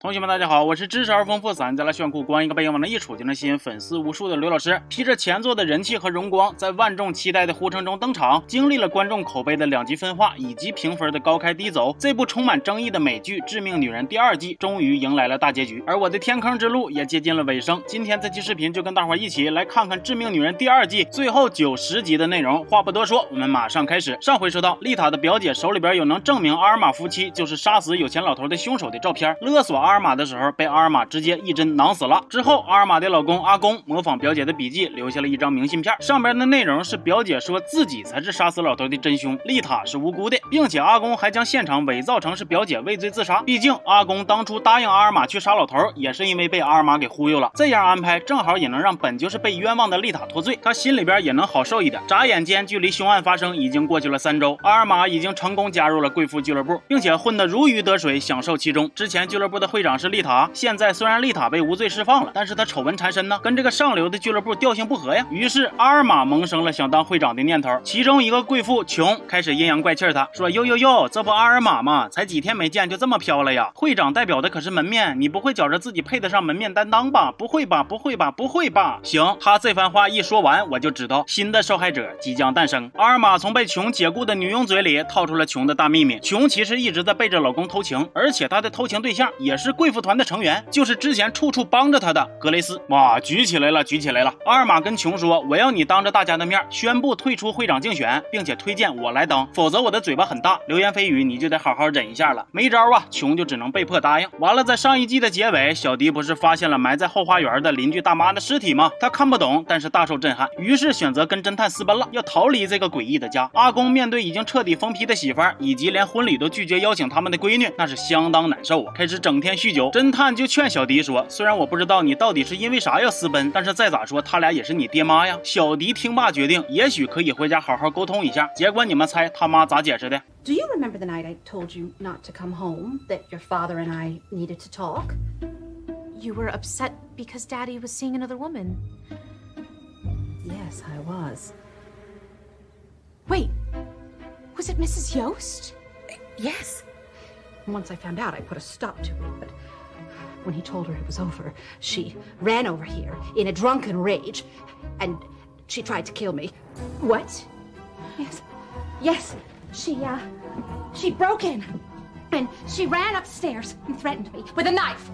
同学们，大家好，我是知识而丰富、散再来炫酷、光一个背影往那一杵就能吸引粉丝无数的刘老师。披着前作的人气和荣光，在万众期待的呼声中登场，经历了观众口碑的两极分化以及评分的高开低走，这部充满争议的美剧《致命女人》第二季终于迎来了大结局，而我的天坑之路也接近了尾声。今天这期视频就跟大伙一起来看看《致命女人》第二季最后九十集的内容。话不多说，我们马上开始。上回说到，丽塔的表姐手里边有能证明阿尔玛夫妻就是杀死有钱老头的凶手的照片，勒索阿尔玛的时候被。阿尔玛直接一针囊死了。之后，阿尔玛的老公阿公模仿表姐的笔记，留下了一张明信片，上边的内容是表姐说自己才是杀死老头的真凶，丽塔是无辜的，并且阿公还将现场伪造成是表姐畏罪自杀。毕竟阿公当初答应阿尔玛去杀老头，也是因为被阿尔玛给忽悠了。这样安排正好也能让本就是被冤枉的丽塔脱罪，她心里边也能好受一点。眨眼间，距离凶案发生已经过去了三周，阿尔玛已经成功加入了贵妇俱乐部，并且混得如鱼得水，享受其中。之前俱乐部的会会长是丽塔。现在虽然丽塔被无罪释放了，但是她丑闻缠身呢，跟这个上流的俱乐部调性不合呀。于是阿尔玛萌生了想当会长的念头。其中一个贵妇琼开始阴阳怪气她说：“哟哟哟，这不阿尔玛吗？才几天没见就这么飘了呀？会长代表的可是门面，你不会觉着自己配得上门面担当吧？不会吧？不会吧？不会吧？行，他这番话一说完，我就知道新的受害者即将诞生。阿尔玛从被琼解雇的女佣嘴里套出了琼的大秘密：琼其实一直在背着老公偷情，而且她的偷情对象也是是贵妇团的成员，就是。之前处处帮着他的格雷斯，哇，举起来了，举起来了。阿尔玛跟琼说：“我要你当着大家的面宣布退出会长竞选，并且推荐我来当，否则我的嘴巴很大，流言蜚语你就得好好忍一下了。”没招啊，琼就只能被迫答应。完了，在上一季的结尾，小迪不是发现了埋在后花园的邻居大妈的尸体吗？他看不懂，但是大受震撼，于是选择跟侦探私奔了，要逃离这个诡异的家。阿公面对已经彻底疯批的媳妇儿，以及连婚礼都拒绝邀请他们的闺女，那是相当难受啊，开始整天酗酒。侦探就劝小。迪说：“虽然我不知道你到底是因为啥要私奔，但是再咋说，他俩也是你爹妈呀。”小迪听罢决定，也许可以回家好好沟通一下。结果你们猜他妈咋解释的？Do you remember the night I told you not to come home? That your father and I needed to talk. You were upset because Daddy was seeing another woman. Yes, I was. Wait, was it Mrs. Yost? Yes. Once I found out, I put a stop to it, but. When he told her it was over, she ran over here in a drunken rage and she tried to kill me. What? Yes. Yes. She, uh, she broke in and she ran upstairs and threatened me with a knife.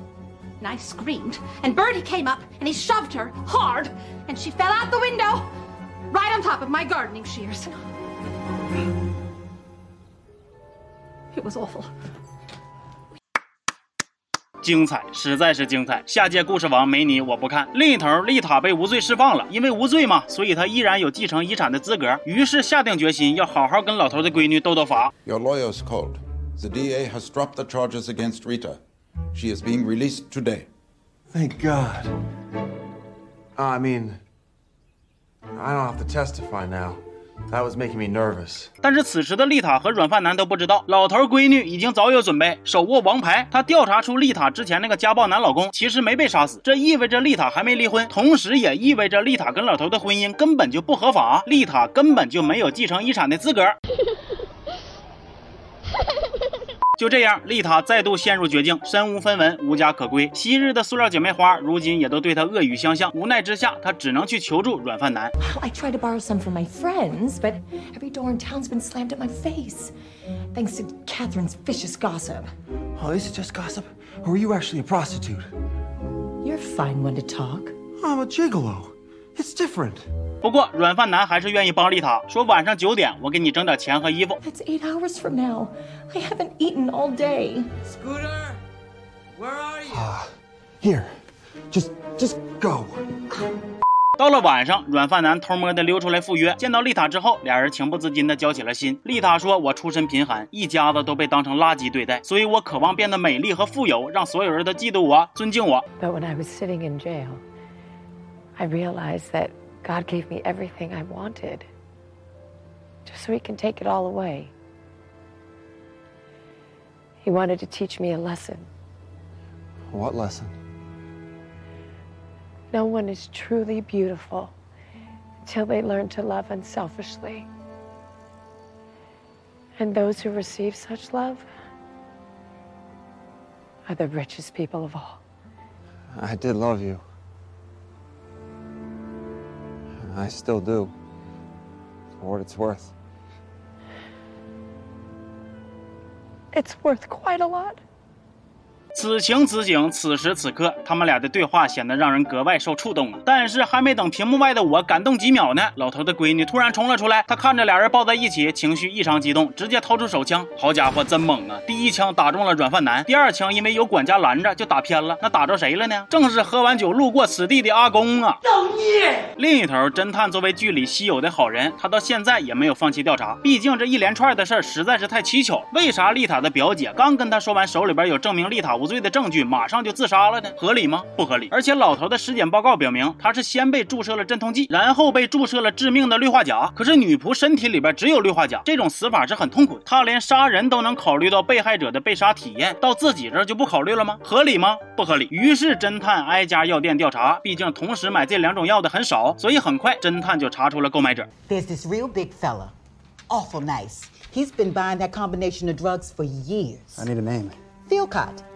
And I screamed, and Bertie came up and he shoved her hard, and she fell out the window right on top of my gardening shears. It was awful. 精彩，实在是精彩！下届故事王没你我不看。另一头，丽塔被无罪释放了，因为无罪嘛，所以她依然有继承遗产的资格。于是下定决心要好好跟老头的闺女斗斗法。Your lawyer's called. The DA has dropped the charges against Rita. She is being released today. Thank God. I mean, I don't have to testify now. That was making me nervous. 但是此时的丽塔和软饭男都不知道，老头闺女已经早有准备，手握王牌。他调查出丽塔之前那个家暴男老公其实没被杀死，这意味着丽塔还没离婚，同时也意味着丽塔跟老头的婚姻根本就不合法，丽塔根本就没有继承遗产的资格。就这样，丽塔再度陷入绝境，身无分文，无家可归。昔日的塑料姐妹花，如今也都对她恶语相向。无奈之下，她只能去求助软饭男。I tried to borrow some from my friends, but every door in town's been slammed at my face, thanks to Catherine's vicious gossip. Oh, this is just gossip, or are you actually a prostitute? You're a fine one to talk. I'm a gigolo. It's different. 不过软饭男还是愿意帮丽塔，说晚上九点我给你整点钱和衣服。That's eight hours from now. I haven't eaten all day. Scooter, where are you? Here, just just go. 到了晚上，软饭男偷摸的溜出来赴约，见到丽塔之后，俩人情不自禁的交起了心。丽塔说：“我出身贫寒，一家子都被当成垃圾对待，所以我渴望变得美丽和富有，让所有人都嫉妒我，尊敬我。” But when I was sitting in jail, I realized that. God gave me everything I wanted, just so He can take it all away. He wanted to teach me a lesson. What lesson? No one is truly beautiful until they learn to love unselfishly. And those who receive such love are the richest people of all. I did love you. I still do. For what it's worth. It's worth quite a lot. 此情此景，此时此刻，他们俩的对话显得让人格外受触动啊！但是还没等屏幕外的我感动几秒呢，老头的闺女突然冲了出来，她看着俩人抱在一起，情绪异常激动，直接掏出手枪。好家伙，真猛啊！第一枪打中了软饭男，第二枪因为有管家拦着就打偏了。那打着谁了呢？正是喝完酒路过此地的阿公啊！造孽！另一头，侦探作为剧里稀有的好人，他到现在也没有放弃调查，毕竟这一连串的事儿实在是太蹊跷。为啥丽塔的表姐刚跟他说完手里边有证明丽塔无罪的证据，马上就自杀了呢？合理吗？不合理。而且老头的尸检报告表明，他是先被注射了镇痛剂，然后被注射了致命的氯化钾。可是女仆身体里边只有氯化钾，这种死法是很痛苦的。他连杀人都能考虑到被害者的被杀体验，到自己这儿就不考虑了吗？合理吗？不合理。于是侦探挨家药店调查，毕竟同时买这两种药的很少，所以很快侦探就查出了购买者。There's this real big fella. Awful nice. He's been buying that combination of drugs for years. I need a name. Philcott.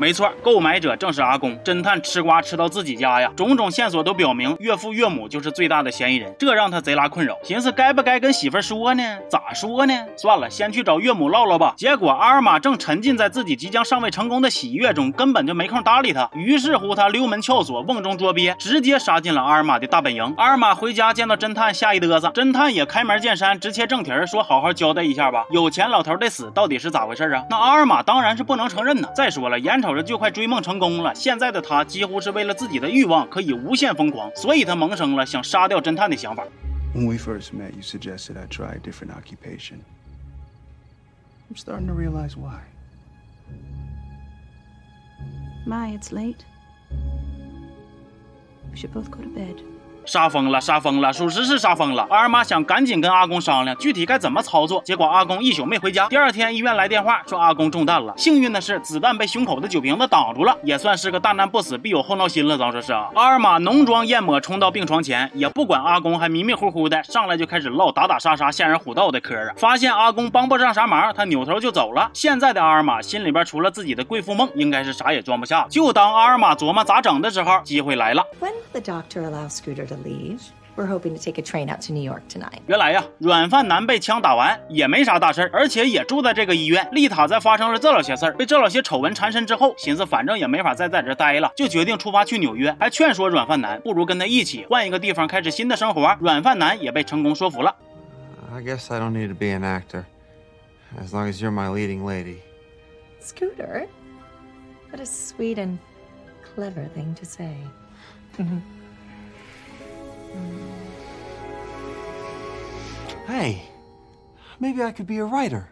没错，购买者正是阿公。侦探吃瓜吃到自己家呀，种种线索都表明岳父岳母就是最大的嫌疑人，这让他贼拉困扰。寻思该不该跟媳妇说呢？咋说呢？算了，先去找岳母唠唠吧。结果阿尔玛正沉浸在自己即将尚未成功的喜悦中，根本就没空搭理他。于是乎，他溜门撬锁，瓮中捉鳖，直接杀进了阿尔玛的大本营。阿尔玛回家见到侦探，吓一嘚瑟。侦探也开门见山，直切正题说：“好好交代一下吧，有钱老头的死到底是咋回事啊？”那阿尔玛当然是不能承认呢。再说了，眼瞅 着就快追梦成功了，现在的他几乎是为了自己的欲望可以无限疯狂，所以他萌生了想杀掉侦探的想法。 When we first met, you suggested I try a different occupation. I'm starting to realize why. My, it's late. We should both go to bed. 杀疯了，杀疯了，属实是杀疯了。阿尔玛想赶紧跟阿公商量具体该怎么操作，结果阿公一宿没回家。第二天医院来电话说阿公中弹了，幸运的是子弹被胸口的酒瓶子挡住了，也算是个大难不死必有后闹心了。咱说是啊。阿尔玛浓妆艳抹冲到病床前，也不管阿公还迷迷糊糊的，上来就开始唠打打杀杀、吓人唬道的嗑啊。发现阿公帮不上啥忙，他扭头就走了。现在的阿尔玛心里边除了自己的贵妇梦，应该是啥也装不下。就当阿尔玛琢磨咋整的时候，机会来了。The doctor allow Scooter to leave? We're hoping to take a train out to New York tonight. 原来呀，软饭男被枪打完也没啥大事儿，而且也住在这个医院。丽塔在发生了这老些事儿，被这老些丑闻缠身之后，寻思反正也没法再在这待了，就决定出发去纽约，还劝说软饭男不如跟他一起换一个地方开始新的生活。软饭男也被成功说服了。I guess I don't need to be an actor. As long as you're my leading lady. Scooter? What a sweet and clever thing to say. Mm-hmm. Mm. Hey, maybe I could be a writer.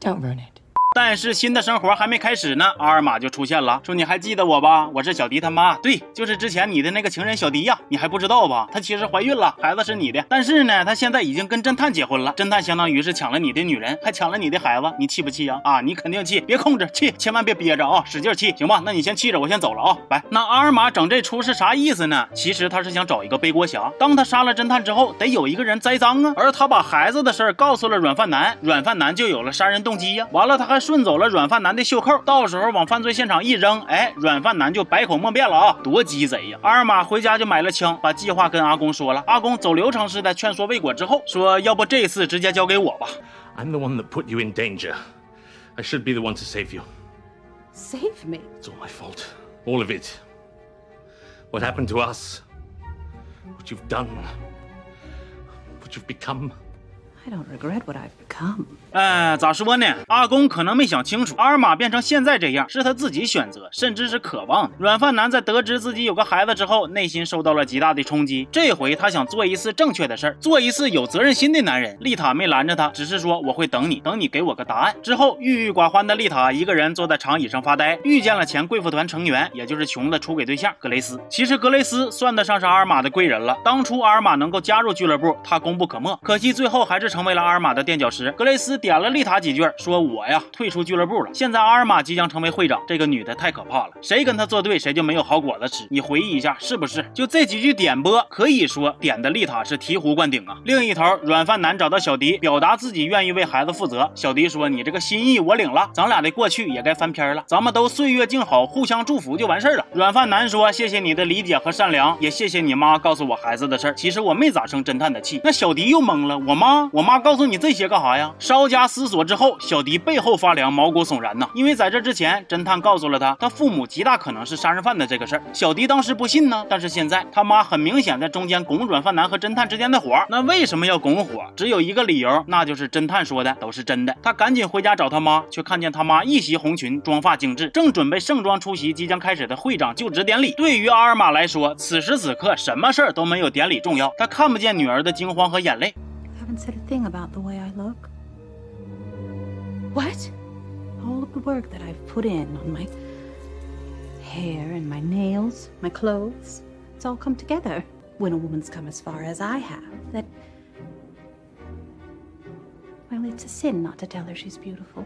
Don't ruin it. 但是新的生活还没开始呢，阿尔玛就出现了，说你还记得我吧？我是小迪他妈，对，就是之前你的那个情人小迪呀，你还不知道吧？她其实怀孕了，孩子是你的，但是呢，她现在已经跟侦探结婚了，侦探相当于是抢了你的女人，还抢了你的孩子，你气不气呀？啊，你肯定气，别控制，气，千万别憋着啊，使劲气，行吧？那你先气着，我先走了啊，来。那阿尔玛整这出是啥意思呢？其实他是想找一个背锅侠，当他杀了侦探之后，得有一个人栽赃啊，而他把孩子的事儿告诉了软饭男，软饭男就有了杀人动机呀。完了，他还顺走了软饭男的袖扣，到时候往犯罪现场一扔，哎，软饭男就百口莫辩了啊，多鸡贼呀！阿尔玛回家就买了枪，把计划跟阿公说了。阿公走流程似的劝说未果之后，说要不这次直接交给我吧。I'm the one that put you in danger. I should be the one to save you. Save me. It's all my fault. All of it. What happened to us. What you've done. What you've become. Don't regret what I've become. 哎，咋说呢？阿公可能没想清楚，阿尔玛变成现在这样是他自己选择，甚至是渴望的。软饭男在得知自己有个孩子之后，内心受到了极大的冲击。这回他想做一次正确的事儿，做一次有责任心的男人。丽塔没拦着他，只是说我会等你，等你给我个答案。之后，郁郁寡欢的丽塔一个人坐在长椅上发呆，遇见了前贵妇团成员，也就是琼的出轨对象格雷斯。其实格雷斯算得上是阿尔玛的贵人了。当初阿尔玛能够加入俱乐部，他功不可没。可惜最后还是成。成为了阿尔玛的垫脚石。格雷斯点了丽塔几句，说：“我呀，退出俱乐部了。现在阿尔玛即将成为会长，这个女的太可怕了，谁跟她作对，谁就没有好果子吃。你回忆一下，是不是？就这几句点播，可以说点的丽塔是醍醐灌顶啊。另一头，软饭男找到小迪，表达自己愿意为孩子负责。小迪说：你这个心意我领了，咱俩的过去也该翻篇了，咱们都岁月静好，互相祝福就完事了。软饭男说：谢谢你的理解和善良，也谢谢你妈告诉我孩子的事儿。其实我没咋生侦探的气。那小迪又懵了，我妈，我妈妈告诉你这些干啥呀？稍加思索之后，小迪背后发凉，毛骨悚然呐，因为在这之前，侦探告诉了他，他父母极大可能是杀人犯的这个事儿。小迪当时不信呢，但是现在他妈很明显在中间拱软饭男和侦探之间的火。那为什么要拱火？只有一个理由，那就是侦探说的都是真的。他赶紧回家找他妈，却看见他妈一袭红裙，妆发精致，正准备盛装出席即将开始的会长就职典礼。对于阿尔玛来说，此时此刻什么事儿都没有典礼重要。他看不见女儿的惊慌和眼泪。Haven't said a thing about the way I look. What? All of the work that I've put in on my hair and my nails, my clothes, it's all come together. When a woman's come as far as I have, that. Well, it's a sin not to tell her she's beautiful.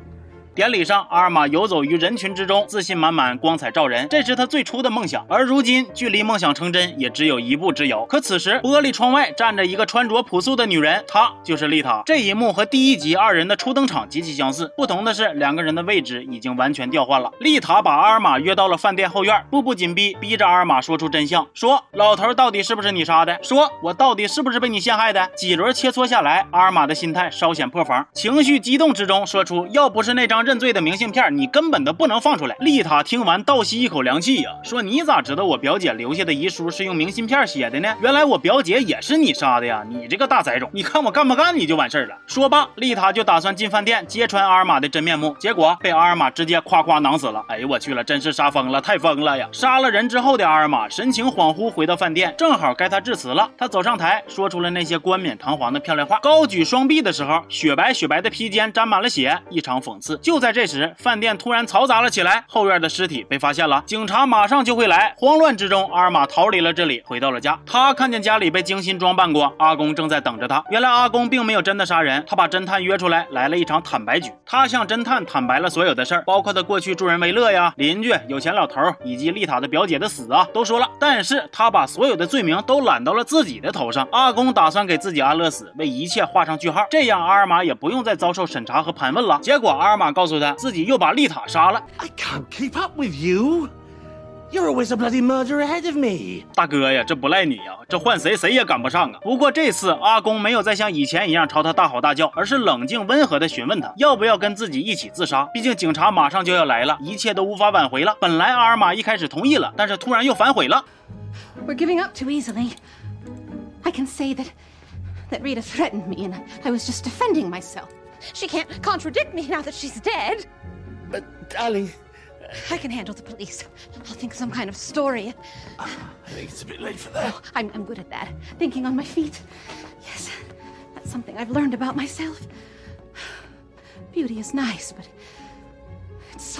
典礼上，阿尔玛游走于人群之中，自信满满，光彩照人。这是他最初的梦想，而如今距离梦想成真也只有一步之遥。可此时，玻璃窗外站着一个穿着朴素的女人，她就是丽塔。这一幕和第一集二人的初登场极其相似，不同的是两个人的位置已经完全调换了。丽塔把阿尔玛约到了饭店后院，步步紧逼，逼着阿尔玛说出真相：说老头到底是不是你杀的？说我到底是不是被你陷害的？几轮切磋下来，阿尔玛的心态稍显破防，情绪激动之中说出：要不是那张。认罪的明信片，你根本都不能放出来。丽塔听完倒吸一口凉气呀，说：“你咋知道我表姐留下的遗书是用明信片写的呢？原来我表姐也是你杀的呀！你这个大崽种，你看我干不干你就完事儿了。”说罢，丽塔就打算进饭店揭穿阿尔玛的真面目，结果被阿尔玛直接夸夸囊死了。哎呦我去了，真是杀疯了，太疯了呀！杀了人之后的阿尔玛神情恍惚回到饭店，正好该他致辞了。他走上台，说出了那些冠冕堂皇的漂亮话，高举双臂的时候，雪白雪白的披肩沾满了血，异常讽刺。就就在这时，饭店突然嘈杂了起来，后院的尸体被发现了，警察马上就会来。慌乱之中，阿尔玛逃离了这里，回到了家。他看见家里被精心装扮过，阿公正在等着他。原来阿公并没有真的杀人，他把侦探约出来，来了一场坦白局。他向侦探坦白了所有的事儿，包括他过去助人为乐呀、邻居、有钱老头以及丽塔的表姐的死啊，都说了。但是他把所有的罪名都揽到了自己的头上。阿公打算给自己安乐死，为一切画上句号，这样阿尔玛也不用再遭受审查和盘问了。结果阿尔玛告诉他自己又。把丽塔杀了。I can't keep up with you. You're always a bloody murder ahead of me. 大哥呀，这不赖你呀，这换谁谁也赶不上啊。不过这次阿公没有再像以前一样朝他大吼大叫，而是冷静温和的询问他要不要跟自己一起自杀。毕竟警察马上就要来了，一切都无法挽回了。本来阿尔玛一开始同意了，但是突然又反悔了。We're giving up too easily. I can say that that Rita threatened me and I was just defending myself. She can't contradict me now that she's dead. But, darling, I can handle the police. I'll think some kind of story. I think it's a bit late for that. Oh, I'm, I'm good at that. Thinking on my feet. Yes, that's something I've learned about myself. Beauty is nice, but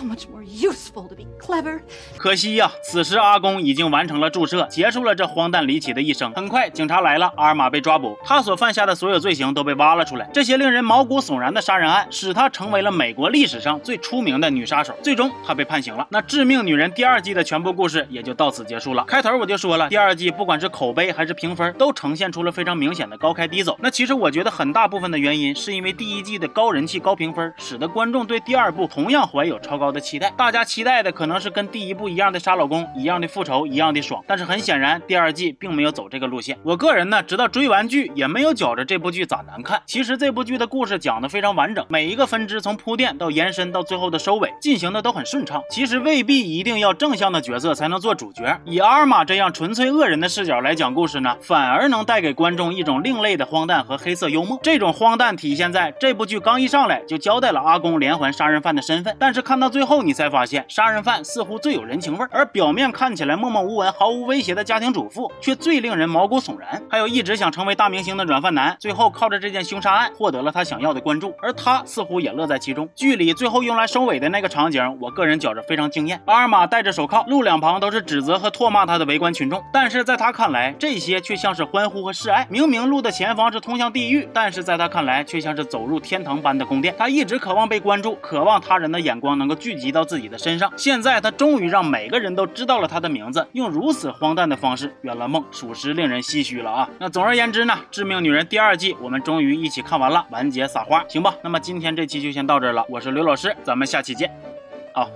much more useful to be clever. 可惜呀、此时阿公已经完成了注射，结束了这荒诞离奇的一生。很快，警察来了，阿尔玛被抓捕，他所犯下的所有罪行都被挖了出来。这些令人毛骨悚然的杀人案，使他成为了美国历史上最出名的女杀手。最终，他被判刑了。那《致命女人》第二季的全部故事也就到此结束了。开头我就说了，第二季不管是口碑还是评分，都呈现出了非常明显的高开低走。那其实我觉得很大部分的原因是因为第一季的高人气、高评分，使得观众对第二部同样怀有超高的期待。大家期待的可能是跟第一部一样的杀老公、一样的复仇、一样的爽。但是很显然，第二季并没有走这个路线。我个人呢，直到追完剧，也没有觉着这部剧咋难看。其实这部剧的故事讲的非常完整，每一个分支从铺垫到延伸到最后的收尾，进行的都很顺畅。其实未必一定要正向的角色才能做主角，以阿尔玛这样纯粹恶人的视角来讲故事呢，反而能带给观众一种另类的荒诞和黑色幽默。这种荒诞体现在这部剧刚一上来就交代了阿公连环杀人犯的身份，但是看。到最后，你才发现杀人犯似乎最有人情味儿，而表面看起来默默无闻、毫无威胁的家庭主妇，却最令人毛骨悚然。还有一直想成为大明星的软饭男，最后靠着这件凶杀案获得了他想要的关注，而他似乎也乐在其中。剧里最后用来收尾的那个场景，我个人觉着非常惊艳。阿尔玛戴着手铐，路两旁都是指责和唾骂他的围观群众，但是在他看来，这些却像是欢呼和示爱。明明路的前方是通向地狱，但是在他看来，却像是走入天堂般的宫殿。他一直渴望被关注，渴望他人的眼光能够聚集到自己的身上。现在他终于让每个人都知道了他的名字，用如此荒诞的方式圆了梦，属实令人唏嘘了啊！那总而言之呢，《致命女人》第二季我们终于一起看完了，完结撒花，行吧？那么今天这期就先到这儿了，我是刘老师，咱们下期见，啊。